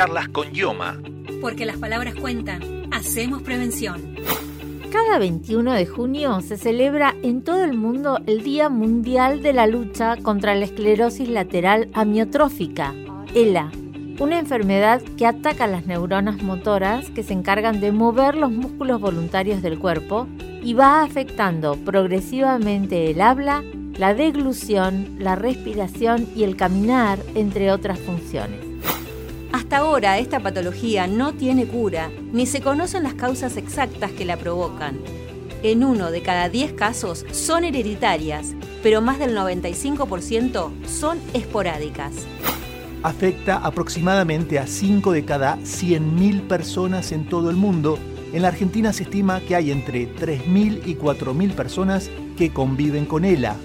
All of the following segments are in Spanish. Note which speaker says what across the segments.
Speaker 1: Charlas con Yoma.
Speaker 2: Porque las palabras cuentan. Hacemos prevención.
Speaker 3: Cada 21 de junio se celebra en todo el mundo el Día Mundial de la Lucha contra la Esclerosis Lateral Amiotrófica, ELA, una enfermedad que ataca las neuronas motoras que se encargan de mover los músculos voluntarios del cuerpo y va afectando progresivamente el habla, la deglución, la respiración y el caminar, entre otras funciones.
Speaker 2: Hasta ahora esta patología no tiene cura, ni se conocen las causas exactas que la provocan. En uno de cada 10 casos son hereditarias, pero más del 95% son esporádicas.
Speaker 1: Afecta aproximadamente a 5 de cada 100.000 personas en todo el mundo. En la Argentina se estima que hay entre 3.000 y 4.000 personas que conviven con ELA.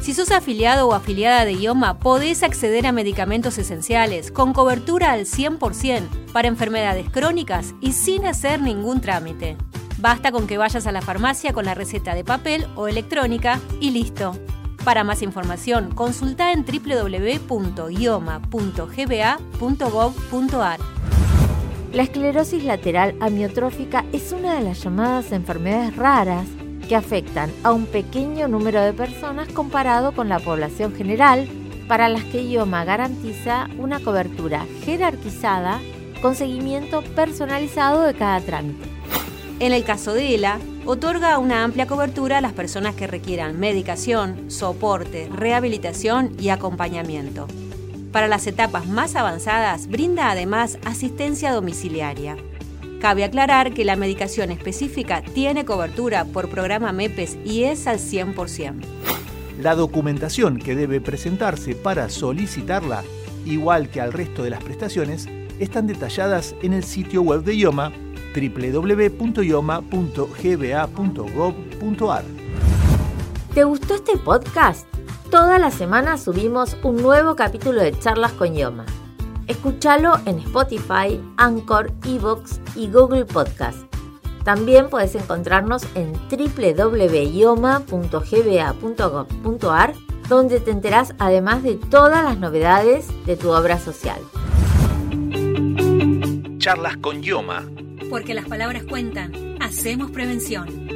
Speaker 2: Si sos afiliado o afiliada de IOMA, podés acceder a medicamentos esenciales con cobertura al 100% para enfermedades crónicas y sin hacer ningún trámite. Basta con que vayas a la farmacia con la receta de papel o electrónica y listo. Para más información, consulta en www.ioma.gba.gov.ar.
Speaker 3: La esclerosis lateral amiotrófica es una de las llamadas enfermedades raras que afectan a un pequeño número de personas comparado con la población general, para las que IOMA garantiza una cobertura jerarquizada con seguimiento personalizado de cada trámite.
Speaker 2: En el caso de ELA, otorga una amplia cobertura a las personas que requieran medicación, soporte, rehabilitación y acompañamiento. Para las etapas más avanzadas, brinda además asistencia domiciliaria. Cabe aclarar que la medicación específica tiene cobertura por programa MEPES y es al 100%.
Speaker 1: La documentación que debe presentarse para solicitarla, igual que al resto de las prestaciones, están detalladas en el sitio web de IOMA www.ioma.gba.gov.ar.
Speaker 3: ¿Te gustó este podcast? Toda la semana subimos un nuevo capítulo de charlas con IOMA. Escúchalo en Spotify, Anchor, Evox y Google Podcast. También puedes encontrarnos en www.ioma.gba.gov.ar, donde te enterás además de todas las novedades de tu obra social.
Speaker 1: Charlas con Yoma.
Speaker 2: Porque las palabras cuentan. Hacemos prevención.